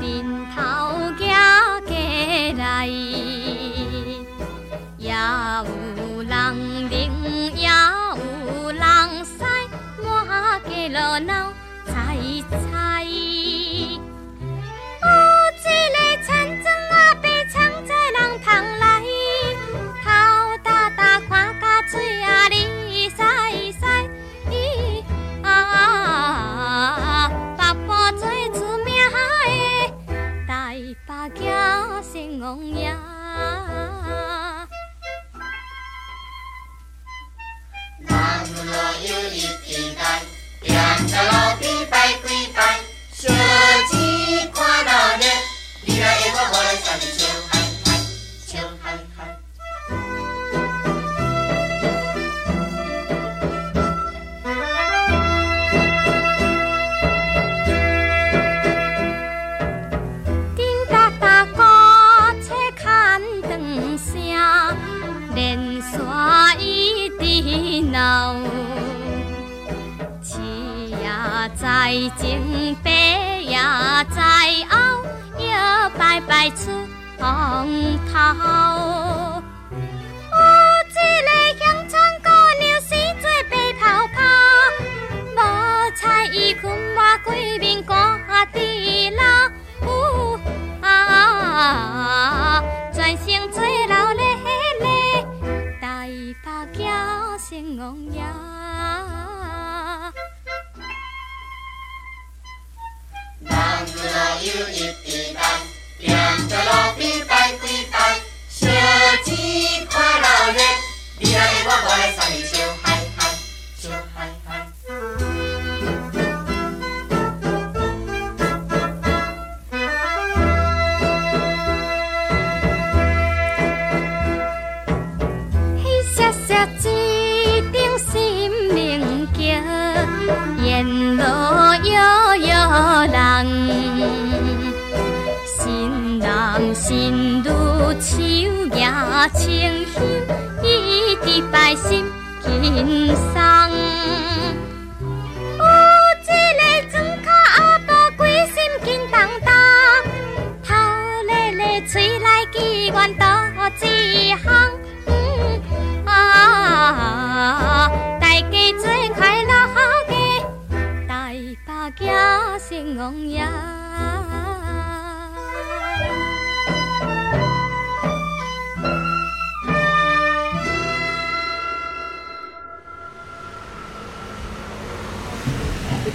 人头行过来，也有人领，也有人使 đầy, 闹红呀，南锣有一片丹霞。在清幸伊的百姓轻松。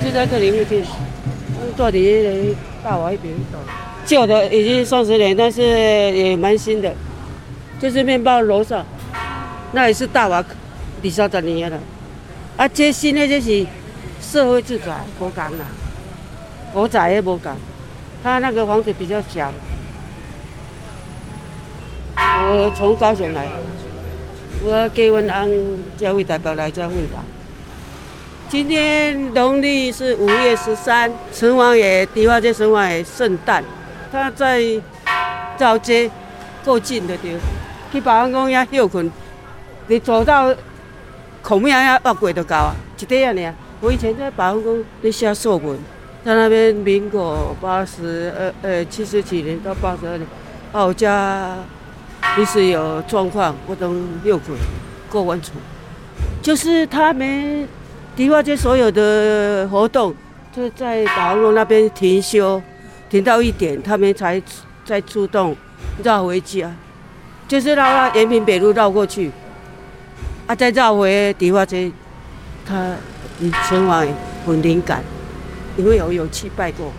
就在这里面去，到底大瓦一边旧的已经三十年，但是也蛮新的。就是面包楼上，那也是大瓦，二三十年了。啊，这新的就是社会住宅，无共啦。我仔也无共，他那个房子比较小。我从高雄来，我给我翁这位代表来这问吧。今天农历是五月十三，城隍爷、迪化街城隍爷圣诞，他在造街够近的地方，去保安宫遐休困，你走到孔庙遐八过就到啊，一块啊尔。我以前在保安宫咧写作文，在那边民国八十二呃七十几年到八十二年，啊我家临时有状况，我都休困过完厝，就是他们。迪化街所有的活动，就在保安宫那边停休，停到一点，他们才再出动绕回家，就是绕到延平北路绕过去，啊，再绕回迪化街。他以前往很灵感，因为有有去拜过，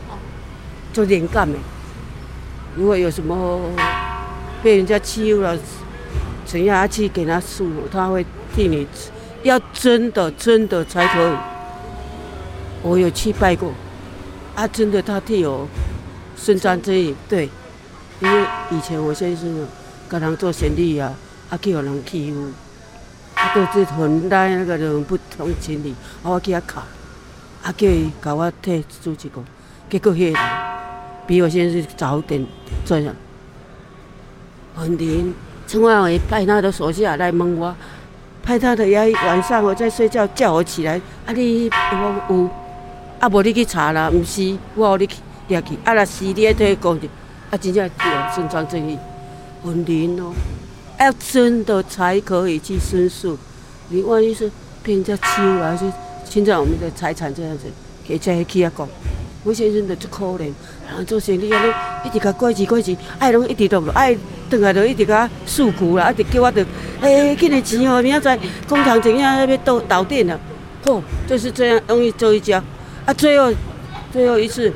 就灵感的。如果有什么被人家欺负了，怎样去给他诉，他会替你，要真的真的才可以。我有去拜过，啊，真的他替我伸张正义，对，因为以前我先生跟人做生意啊，啊，去有人欺负，啊，都是很大那个人不通情理，啊我去他考，啊，叫伊给我替主持过，结果迄个人比我先生早点这样，很灵，陈万伟派他的手下来问我，派他的衙役晚上我在睡觉叫我起来，啊，你我有。啊，无你去查啦，毋是，我互你去掠去。啊，若是你爱替讲者，啊，真正对啊，伸张正义，很灵哦。要真的才可以去申诉。你万一是被人家欺负，还是侵占我们的财产这样子，给再去啊讲。我先生的足可怜，然后做生意安尼，一直甲拐钱拐钱，爱拢一直都无爱，转来就一直甲诉苦啦，一直叫我着，诶，今日钱哦，明仔载工厂怎样要倒倒电了，吼，就是这样容易做一家。啊，最后，最后一次，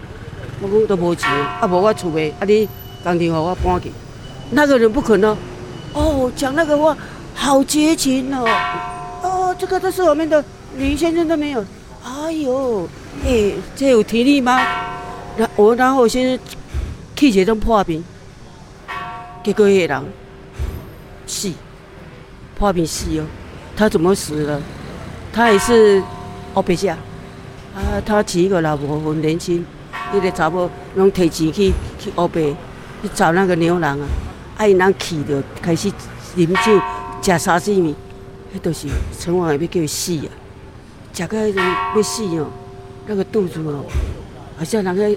我讲都无钱，啊无我厝诶，啊你当天和我搬去，那个人不可能，哦，讲那个话好绝情哦，哦，这个都是我们的李先生都没有，哎呦，诶、欸，这有体力吗？然我然后我先生气血都破病，结果那个人死，破病死哦，他怎么死的？他也是欧北下。啊，他娶一个老婆很年轻，伊个查某拢提钱去去欧北去找那个牛郎啊，啊因人气着开始饮酒食沙西米，迄都是陈王爷要叫伊死啊，食到迄种要死哦，那个肚子哦，好像人个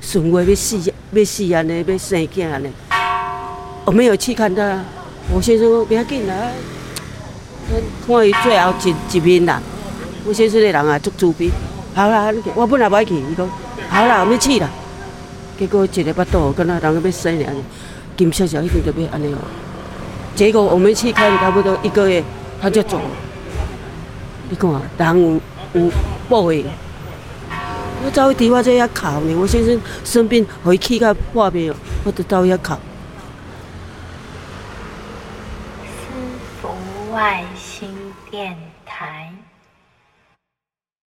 顺话要死要死安尼要生囝安尼，我没有去看他，我先生说不要紧啦，看伊最后一一面啦，我先生个人啊足自卑。好啦，我本来不爱去，伊讲好啦，我们去啦。结果一个巴肚，跟那人要生了，金小小一定特别安尼哦。结果我们去看差不多一个月，他就走了。你看啊，人有有报应。我走去伫我这遐哭呢，我先生生病回去甲破病，我就走遐哭。私服外星电。